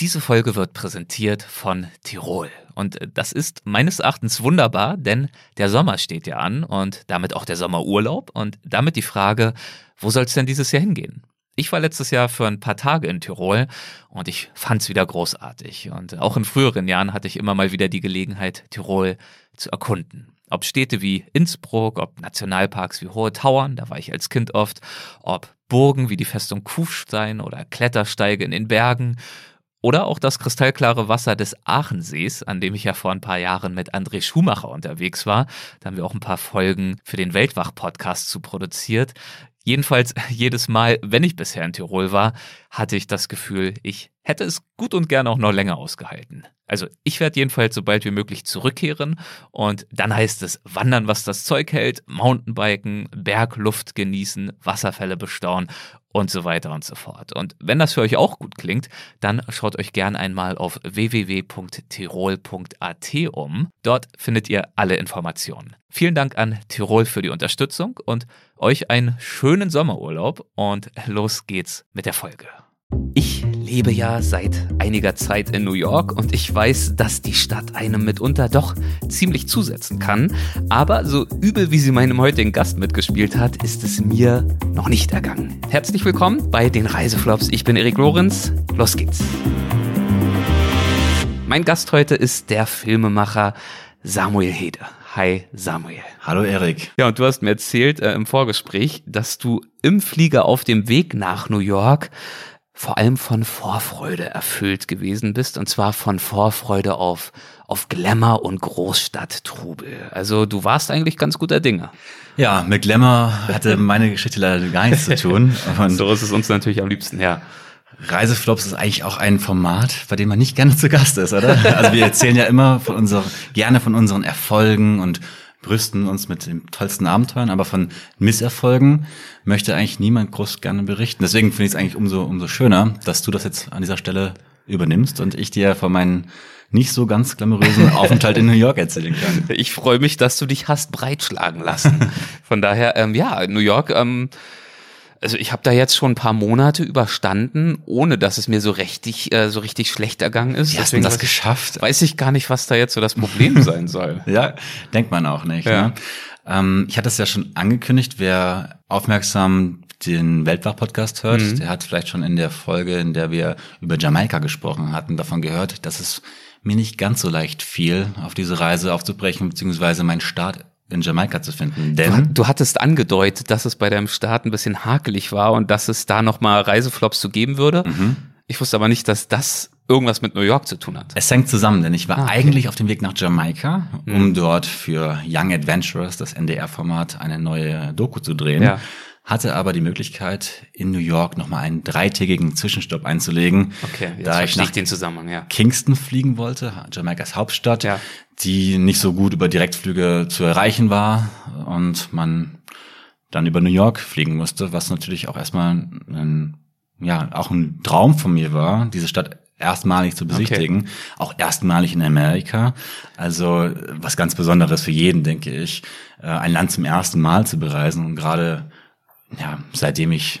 Diese Folge wird präsentiert von Tirol. Und das ist meines Erachtens wunderbar, denn der Sommer steht ja an und damit auch der Sommerurlaub und damit die Frage, wo soll es denn dieses Jahr hingehen? Ich war letztes Jahr für ein paar Tage in Tirol und ich fand es wieder großartig. Und auch in früheren Jahren hatte ich immer mal wieder die Gelegenheit, Tirol zu erkunden. Ob Städte wie Innsbruck, ob Nationalparks wie Hohe Tauern, da war ich als Kind oft, ob Burgen wie die Festung Kufstein oder Klettersteige in den Bergen oder auch das kristallklare Wasser des Aachensees, an dem ich ja vor ein paar Jahren mit André Schumacher unterwegs war. Da haben wir auch ein paar Folgen für den Weltwach-Podcast zu produziert. Jedenfalls jedes Mal, wenn ich bisher in Tirol war, hatte ich das Gefühl, ich hätte es gut und gern auch noch länger ausgehalten. Also ich werde jedenfalls so bald wie möglich zurückkehren und dann heißt es wandern, was das Zeug hält, Mountainbiken, Bergluft genießen, Wasserfälle bestaunen und so weiter und so fort. Und wenn das für euch auch gut klingt, dann schaut euch gern einmal auf www.tirol.at um. Dort findet ihr alle Informationen. Vielen Dank an Tirol für die Unterstützung und euch einen schönen Sommerurlaub und los geht's mit der Folge. Ich lebe ja seit einiger Zeit in New York und ich weiß, dass die Stadt einem mitunter doch ziemlich zusetzen kann. Aber so übel wie sie meinem heutigen Gast mitgespielt hat, ist es mir noch nicht ergangen. Herzlich willkommen bei den Reiseflops. Ich bin Erik Lorenz. Los geht's. Mein Gast heute ist der Filmemacher Samuel Hede. Hi Samuel. Hallo Erik. Ja, und du hast mir erzählt äh, im Vorgespräch, dass du im Flieger auf dem Weg nach New York vor allem von Vorfreude erfüllt gewesen bist, und zwar von Vorfreude auf, auf Glamour und Großstadttrubel. Also du warst eigentlich ganz guter Dinge. Ja, mit Glamour hatte meine Geschichte leider gar nichts zu tun. Und so ist es uns natürlich am liebsten, ja. Reiseflops ist eigentlich auch ein Format, bei dem man nicht gerne zu Gast ist, oder? Also wir erzählen ja immer von unserer, gerne von unseren Erfolgen und brüsten uns mit den tollsten Abenteuern, aber von Misserfolgen möchte eigentlich niemand groß gerne berichten. Deswegen finde ich es eigentlich umso, umso schöner, dass du das jetzt an dieser Stelle übernimmst und ich dir von meinen nicht so ganz glamourösen Aufenthalt in New York erzählen kann. Ich freue mich, dass du dich hast breitschlagen lassen. Von daher, ähm, ja, New York, ähm, also ich habe da jetzt schon ein paar Monate überstanden, ohne dass es mir so richtig, äh, so richtig schlecht ergangen ist. Wie hast du das geschafft? Weiß ich gar nicht, was da jetzt so das Problem sein soll. ja, denkt man auch nicht. Ja. Ne? Ähm, ich hatte es ja schon angekündigt, wer aufmerksam den Weltwach-Podcast hört, mhm. der hat vielleicht schon in der Folge, in der wir über Jamaika gesprochen hatten, davon gehört, dass es mir nicht ganz so leicht fiel, auf diese Reise aufzubrechen, beziehungsweise mein Start in Jamaika zu finden. Denn du, du, hattest angedeutet, dass es bei deinem Start ein bisschen hakelig war und dass es da nochmal Reiseflops zu geben würde. Mhm. Ich wusste aber nicht, dass das irgendwas mit New York zu tun hat. Es hängt zusammen, denn ich war ah, okay. eigentlich auf dem Weg nach Jamaika, um mhm. dort für Young Adventurers, das NDR-Format, eine neue Doku zu drehen. Ja hatte aber die Möglichkeit, in New York nochmal einen dreitägigen Zwischenstopp einzulegen. Okay, jetzt da ich nach den Zusammenhang, ja. Kingston fliegen wollte, Jamaikas Hauptstadt, ja. die nicht so gut über Direktflüge zu erreichen war und man dann über New York fliegen musste, was natürlich auch erstmal ein, ja, auch ein Traum von mir war, diese Stadt erstmalig zu besichtigen, okay. auch erstmalig in Amerika. Also was ganz Besonderes für jeden, denke ich, äh, ein Land zum ersten Mal zu bereisen und gerade ja, seitdem ich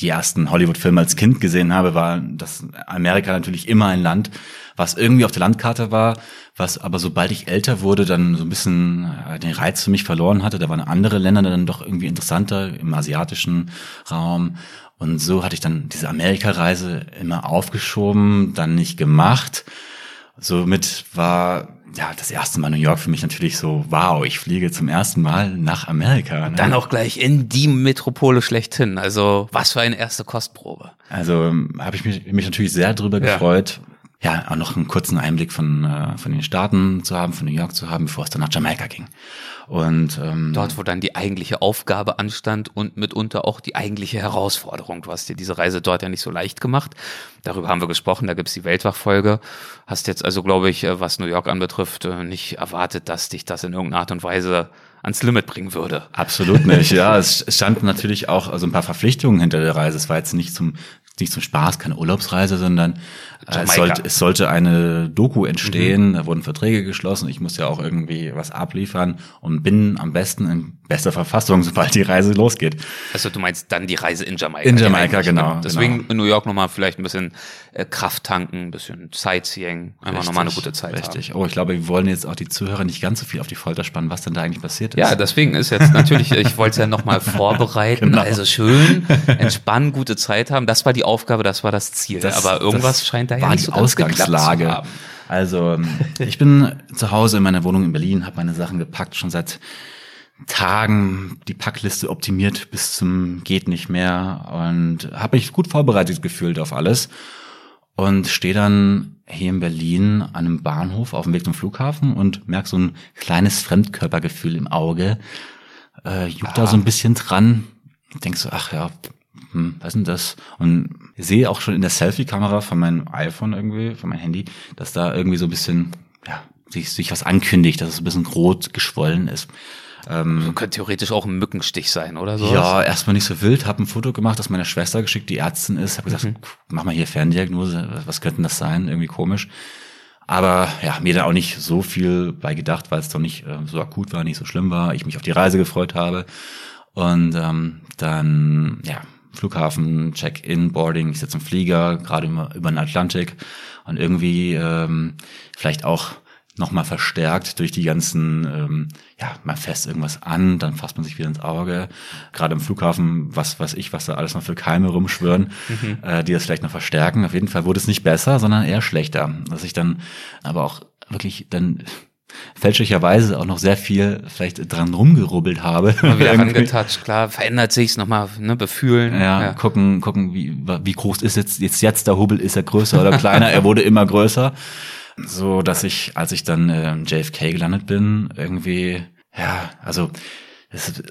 die ersten Hollywood-Filme als Kind gesehen habe, war das Amerika natürlich immer ein Land, was irgendwie auf der Landkarte war, was aber sobald ich älter wurde, dann so ein bisschen äh, den Reiz für mich verloren hatte. Da waren andere Länder dann doch irgendwie interessanter im asiatischen Raum. Und so hatte ich dann diese Amerika-Reise immer aufgeschoben, dann nicht gemacht. Somit war ja, das erste Mal New York für mich natürlich so, wow, ich fliege zum ersten Mal nach Amerika. Ne? Dann auch gleich in die Metropole schlechthin. Also was für eine erste Kostprobe. Also ähm, habe ich mich, mich natürlich sehr drüber ja. gefreut. Ja, auch noch einen kurzen Einblick von, äh, von den Staaten zu haben, von New York zu haben, bevor es dann nach Jamaika ging. Und ähm, dort, wo dann die eigentliche Aufgabe anstand und mitunter auch die eigentliche Herausforderung. Du hast dir diese Reise dort ja nicht so leicht gemacht. Darüber haben wir gesprochen, da gibt's die Weltwachfolge. Hast jetzt also, glaube ich, äh, was New York anbetrifft, äh, nicht erwartet, dass dich das in irgendeiner Art und Weise ans Limit bringen würde. Absolut nicht, ja. Es standen natürlich auch also ein paar Verpflichtungen hinter der Reise. Es war jetzt nicht zum nicht zum Spaß, keine Urlaubsreise, sondern äh, es, sollte, es sollte eine Doku entstehen, mhm. da wurden Verträge geschlossen, ich muss ja auch irgendwie was abliefern und bin am besten in bester Verfassung, sobald die Reise losgeht. Also du meinst dann die Reise in Jamaika. In Jamaika, genau. Deswegen genau. in New York nochmal vielleicht ein bisschen äh, Kraft tanken, ein bisschen Sightseeing, einfach nochmal eine gute Zeit Richtig. Haben. Oh, ich glaube, wir wollen jetzt auch die Zuhörer nicht ganz so viel auf die Folter spannen, was denn da eigentlich passiert ist. Ja, deswegen ist jetzt natürlich, ich wollte es ja nochmal vorbereiten. genau. Also schön, entspannen, gute Zeit haben. Das war die Aufgabe, das war das Ziel. Das, Aber irgendwas scheint da ja nicht so Ausgangslage. Zu haben. Also ähm, ich bin zu Hause in meiner Wohnung in Berlin, habe meine Sachen gepackt, schon seit Tagen die Packliste optimiert bis zum geht nicht mehr und habe mich gut vorbereitet gefühlt auf alles und stehe dann hier in Berlin an einem Bahnhof auf dem Weg zum Flughafen und merke so ein kleines Fremdkörpergefühl im Auge. Äh, juckt ah. da so ein bisschen dran. Denkst so, ach ja, hm, was ist denn das? Und sehe auch schon in der Selfie-Kamera von meinem iPhone irgendwie, von meinem Handy, dass da irgendwie so ein bisschen, ja, sich, sich was ankündigt, dass es ein bisschen rot geschwollen ist. Ähm, so könnte theoretisch auch ein Mückenstich sein, oder so? Ja, erstmal nicht so wild. Hab ein Foto gemacht, das meiner Schwester geschickt, die Ärztin ist. Hab gesagt, mhm. mach mal hier Ferndiagnose. Was könnte das sein? Irgendwie komisch. Aber ja, mir da auch nicht so viel bei gedacht, weil es doch nicht äh, so akut war, nicht so schlimm war. Ich mich auf die Reise gefreut habe. Und ähm, dann, ja, Flughafen, Check-in, Boarding, ich sitze im Flieger, gerade über, über den Atlantik und irgendwie ähm, vielleicht auch nochmal verstärkt durch die ganzen, ähm, ja, man fässt irgendwas an, dann fasst man sich wieder ins Auge. Gerade im Flughafen, was weiß ich, was da alles noch für Keime rumschwören, mhm. äh, die das vielleicht noch verstärken. Auf jeden Fall wurde es nicht besser, sondern eher schlechter. Dass ich dann aber auch wirklich dann fälschlicherweise auch noch sehr viel vielleicht dran rumgerubbelt habe. Mal wieder angetatscht, klar, verändert sich's nochmal, ne, befühlen. Ja, ja, gucken, gucken, wie, wie groß ist jetzt, jetzt, jetzt der Hubbel, ist er größer oder kleiner, er wurde immer größer. So, dass ich, als ich dann äh, JFK gelandet bin, irgendwie, ja, also ist,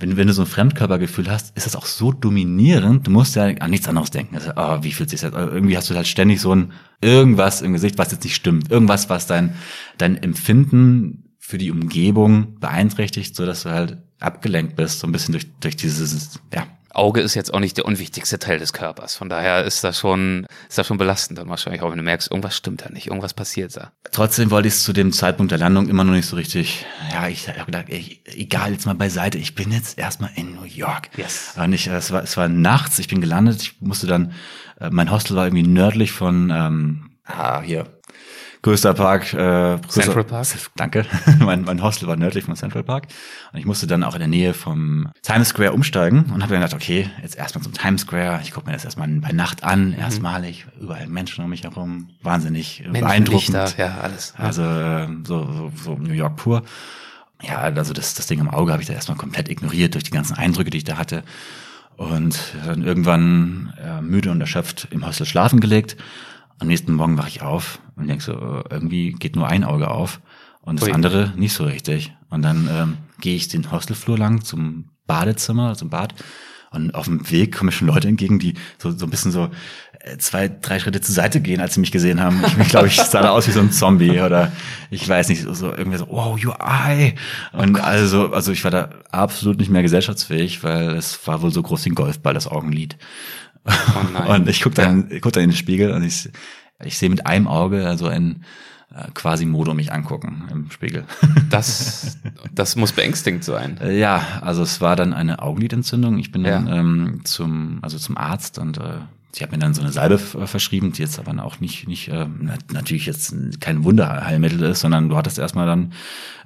wenn, wenn du so ein Fremdkörpergefühl hast, ist das auch so dominierend, du musst ja an nichts anderes denken. Also, oh, wie fühlt sich das? Irgendwie hast du halt ständig so ein irgendwas im Gesicht, was jetzt nicht stimmt. Irgendwas, was dein, dein Empfinden für die Umgebung beeinträchtigt, so dass du halt abgelenkt bist, so ein bisschen durch, durch dieses, ja, Auge ist jetzt auch nicht der unwichtigste Teil des Körpers. Von daher ist das schon, ist das schon belastend dann wahrscheinlich auch, wenn du merkst, irgendwas stimmt da nicht, irgendwas passiert da. Trotzdem wollte ich es zu dem Zeitpunkt der Landung immer noch nicht so richtig, ja, ich habe gedacht, ey, egal, jetzt mal beiseite, ich bin jetzt erstmal in New York. Yes. Und ich, es war, es war nachts, ich bin gelandet, ich musste dann, äh, mein Hostel war irgendwie nördlich von, ähm, ah, hier, größter Park. Äh, größter, Central Park. Danke. mein, mein Hostel war nördlich von Central Park. Und ich musste dann auch in der Nähe vom Times Square umsteigen und habe dann gedacht, okay, jetzt erstmal zum Times Square. Ich gucke mir das erstmal bei Nacht an, mhm. erstmalig. Überall Menschen um mich herum. Wahnsinnig Menschen, beeindruckend. Lichter, ja, alles. Ja. Also äh, so, so, so New York pur. Ja, also das, das Ding im Auge habe ich da erstmal komplett ignoriert durch die ganzen Eindrücke, die ich da hatte. Und dann irgendwann äh, müde und erschöpft im Hostel schlafen gelegt am nächsten Morgen wache ich auf und denke so, äh, irgendwie geht nur ein Auge auf und das Ui. andere nicht so richtig. Und dann ähm, gehe ich den Hostelflur lang zum Badezimmer, zum Bad. Und auf dem Weg kommen mir schon Leute entgegen, die so, so ein bisschen so äh, zwei, drei Schritte zur Seite gehen, als sie mich gesehen haben. Ich glaube, ich sah da aus wie so ein Zombie oder ich weiß nicht, so irgendwie so, wow, your eye. Und oh also, also ich war da absolut nicht mehr gesellschaftsfähig, weil es war wohl so groß wie ein Golfball, das Augenlid. Oh und ich gucke dann, ja. guck dann in den Spiegel und ich, ich sehe mit einem Auge also ein quasi Modo mich angucken im Spiegel. Das, das muss beängstigend sein. Äh, ja, also es war dann eine Augenlidentzündung. Ich bin dann ja. ähm, zum, also zum Arzt und äh, sie hat mir dann so eine Salbe verschrieben, die jetzt aber auch nicht, nicht äh, natürlich jetzt kein Wunderheilmittel ist, sondern du hattest erstmal dann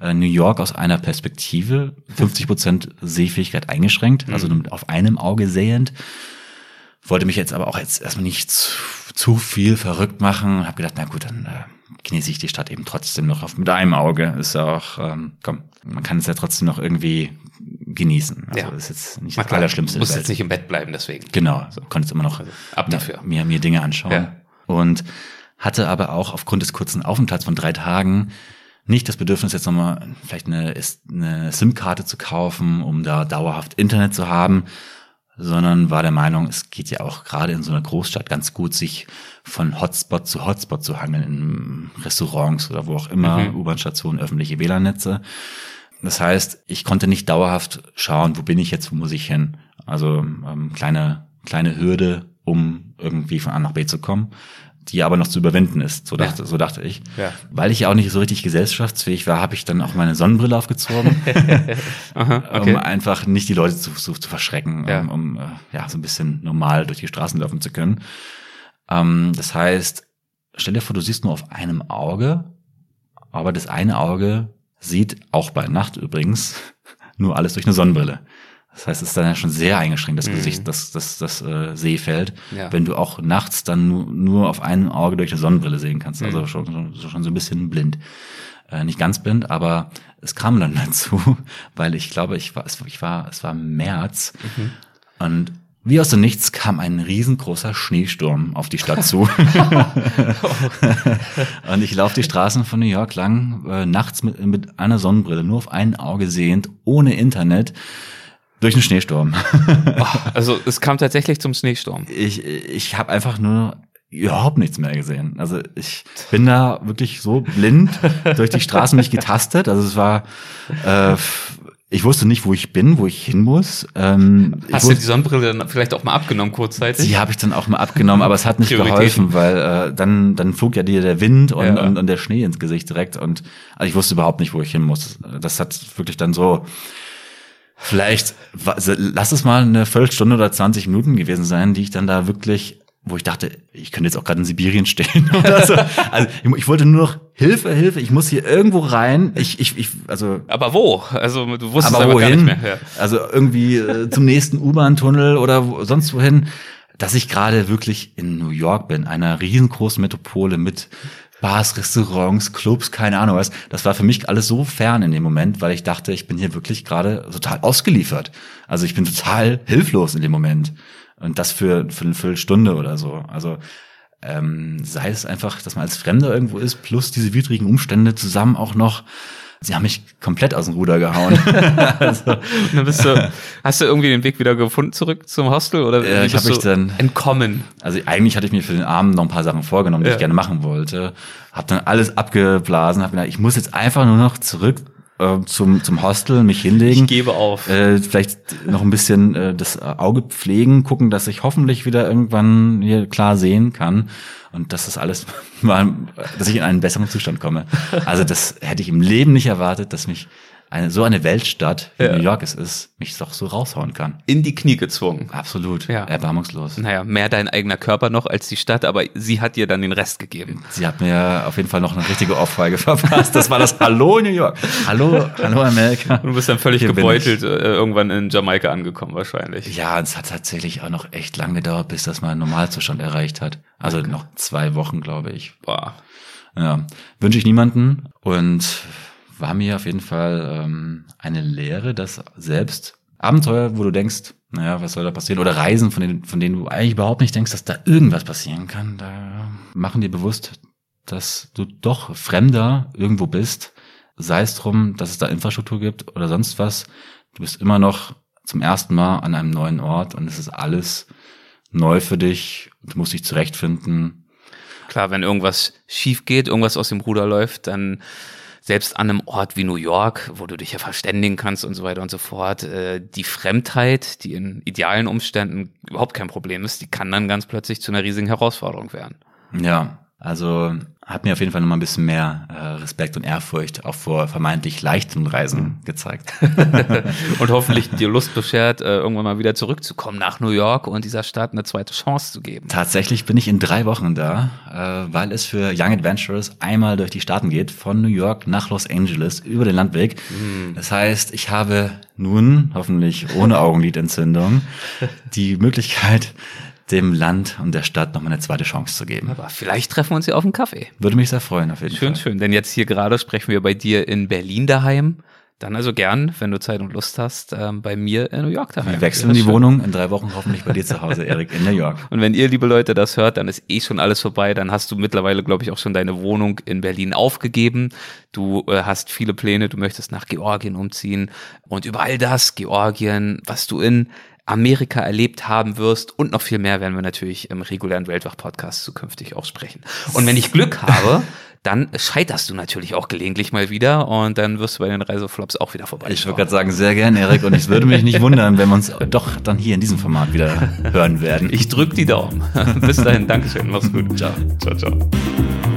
äh, New York aus einer Perspektive, 50 Prozent Sehfähigkeit eingeschränkt, also mhm. auf einem Auge sehend wollte mich jetzt aber auch jetzt erstmal nicht zu, zu viel verrückt machen. Habe gedacht, na gut, dann äh, genieße ich die Stadt eben trotzdem noch auf, mit einem Auge. Ist ja auch, ähm, komm, man kann es ja trotzdem noch irgendwie genießen. Also ja. ist jetzt nicht das Allerschlimmste. Du musst jetzt nicht im Bett bleiben deswegen. Genau, so konnte immer noch also, ab dafür. Mir, mir Dinge anschauen. Ja. Und hatte aber auch aufgrund des kurzen Aufenthalts von drei Tagen nicht das Bedürfnis, jetzt nochmal vielleicht eine, eine SIM-Karte zu kaufen, um da dauerhaft Internet zu haben, sondern war der Meinung, es geht ja auch gerade in so einer Großstadt ganz gut, sich von Hotspot zu Hotspot zu hangeln, in Restaurants oder wo auch immer, mhm. U-Bahn-Stationen, öffentliche WLAN-Netze. Das heißt, ich konnte nicht dauerhaft schauen, wo bin ich jetzt, wo muss ich hin. Also ähm, kleine, kleine Hürde, um irgendwie von A nach B zu kommen. Die aber noch zu überwinden ist, so dachte, ja. so dachte ich. Ja. Weil ich ja auch nicht so richtig gesellschaftsfähig war, habe ich dann auch meine Sonnenbrille aufgezogen, Aha, okay. um einfach nicht die Leute zu, zu, zu verschrecken, ja. um, um ja, so ein bisschen normal durch die Straßen laufen zu können. Ähm, das heißt, stell dir vor, du siehst nur auf einem Auge, aber das eine Auge sieht, auch bei Nacht übrigens, nur alles durch eine Sonnenbrille. Das heißt, es ist dann ja schon sehr eingeschränkt, das mhm. Gesicht, das, das, das äh, Sehfeld, ja. wenn du auch nachts dann nur, nur auf einem Auge durch eine Sonnenbrille sehen kannst. Also mhm. schon, schon, schon so ein bisschen blind. Äh, nicht ganz blind, aber es kam dann dazu, weil ich glaube, ich war, es, ich war, es war März mhm. und wie aus dem Nichts kam ein riesengroßer Schneesturm auf die Stadt zu. und ich laufe die Straßen von New York lang, äh, nachts mit, mit einer Sonnenbrille, nur auf ein Auge sehend, ohne Internet. Durch einen Schneesturm. also es kam tatsächlich zum Schneesturm. Ich, ich habe einfach nur überhaupt nichts mehr gesehen. Also ich bin da wirklich so blind durch die Straßen mich getastet. Also es war, äh, ich wusste nicht, wo ich bin, wo ich hin muss. Ähm, Hast du die Sonnenbrille dann vielleicht auch mal abgenommen kurzzeitig? Die habe ich dann auch mal abgenommen, aber es hat nicht geholfen, weil äh, dann dann flog ja dir der Wind und, ja. und, und der Schnee ins Gesicht direkt und also ich wusste überhaupt nicht, wo ich hin muss. Das hat wirklich dann so vielleicht, lass es mal eine Viertelstunde oder 20 Minuten gewesen sein, die ich dann da wirklich, wo ich dachte, ich könnte jetzt auch gerade in Sibirien stehen oder so. Also ich, wollte nur noch Hilfe, Hilfe, ich muss hier irgendwo rein. Ich, ich, ich also. Aber wo? Also du wusstest aber wohin? gar nicht mehr. Ja. Also irgendwie äh, zum nächsten U-Bahn-Tunnel oder wo, sonst wohin. Dass ich gerade wirklich in New York bin, einer riesengroßen Metropole mit Bars, Restaurants, Clubs, keine Ahnung was. Das war für mich alles so fern in dem Moment, weil ich dachte, ich bin hier wirklich gerade total ausgeliefert. Also ich bin total hilflos in dem Moment. Und das für, für eine Viertelstunde oder so. Also ähm, sei es einfach, dass man als Fremder irgendwo ist, plus diese widrigen Umstände zusammen auch noch sie haben mich komplett aus dem Ruder gehauen. also. dann bist du, hast du irgendwie den Weg wieder gefunden zurück zum Hostel oder ja, ich habe mich dann entkommen? Also eigentlich hatte ich mir für den Abend noch ein paar Sachen vorgenommen, die ja. ich gerne machen wollte. Hab dann alles abgeblasen, habe gedacht, ich muss jetzt einfach nur noch zurück äh, zum, zum Hostel, mich hinlegen. Ich gebe auf. Äh, vielleicht noch ein bisschen äh, das Auge pflegen, gucken, dass ich hoffentlich wieder irgendwann hier klar sehen kann. Und dass das alles mal, dass ich in einen besseren Zustand komme. Also das hätte ich im Leben nicht erwartet, dass mich eine, so eine Weltstadt, wie ja. New York es ist, mich doch so raushauen kann. In die Knie gezwungen. Absolut. Ja. Erbarmungslos. Naja, mehr dein eigener Körper noch als die Stadt, aber sie hat dir dann den Rest gegeben. Sie hat mir auf jeden Fall noch eine richtige Ohrfeige verpasst. Das war das Hallo New York. Hallo, hallo Amerika. Du bist dann völlig Hier gebeutelt äh, irgendwann in Jamaika angekommen wahrscheinlich. Ja, es hat tatsächlich auch noch echt lange gedauert, bis das mal einen Normalzustand erreicht hat. Also okay. noch zwei Wochen, glaube ich. Boah. Ja, wünsche ich niemanden und war mir auf jeden Fall ähm, eine Lehre, dass selbst Abenteuer, wo du denkst, naja, was soll da passieren? Oder Reisen, von denen, von denen du eigentlich überhaupt nicht denkst, dass da irgendwas passieren kann, da machen dir bewusst, dass du doch Fremder irgendwo bist. Sei es drum, dass es da Infrastruktur gibt oder sonst was. Du bist immer noch zum ersten Mal an einem neuen Ort und es ist alles neu für dich. Du musst dich zurechtfinden. Klar, wenn irgendwas schief geht, irgendwas aus dem Ruder läuft, dann selbst an einem Ort wie New York, wo du dich ja verständigen kannst und so weiter und so fort, äh, die Fremdheit, die in idealen Umständen überhaupt kein Problem ist, die kann dann ganz plötzlich zu einer riesigen Herausforderung werden. Ja, also hat mir auf jeden Fall nochmal ein bisschen mehr äh, Respekt und Ehrfurcht auch vor vermeintlich leichten Reisen mhm. gezeigt. und hoffentlich dir Lust beschert, äh, irgendwann mal wieder zurückzukommen nach New York und dieser Stadt eine zweite Chance zu geben. Tatsächlich bin ich in drei Wochen da, äh, weil es für Young Adventurers einmal durch die Staaten geht, von New York nach Los Angeles über den Landweg. Mhm. Das heißt, ich habe nun, hoffentlich ohne Augenlidentzündung, die Möglichkeit, dem Land und der Stadt noch mal eine zweite Chance zu geben. Aber vielleicht treffen wir uns ja auf einen Kaffee. Würde mich sehr freuen, auf jeden schön, Fall. Schön, schön. Denn jetzt hier gerade sprechen wir bei dir in Berlin daheim. Dann also gern, wenn du Zeit und Lust hast, ähm, bei mir in New York daheim. Wir wechseln die schön. Wohnung in drei Wochen hoffentlich bei dir zu Hause, Erik, in New York. Und wenn ihr, liebe Leute, das hört, dann ist eh schon alles vorbei. Dann hast du mittlerweile, glaube ich, auch schon deine Wohnung in Berlin aufgegeben. Du äh, hast viele Pläne, du möchtest nach Georgien umziehen. Und über all das, Georgien, was du in Amerika erlebt haben wirst und noch viel mehr werden wir natürlich im regulären Weltwach-Podcast zukünftig auch sprechen. Und wenn ich Glück habe, dann scheiterst du natürlich auch gelegentlich mal wieder und dann wirst du bei den Reiseflops auch wieder vorbei. Ich würde gerade sagen, sehr gerne, Erik, und ich würde mich nicht wundern, wenn wir uns doch dann hier in diesem Format wieder hören werden. Ich drücke die Daumen. Bis dahin, Dankeschön, mach's gut. Ciao. Ciao, ciao.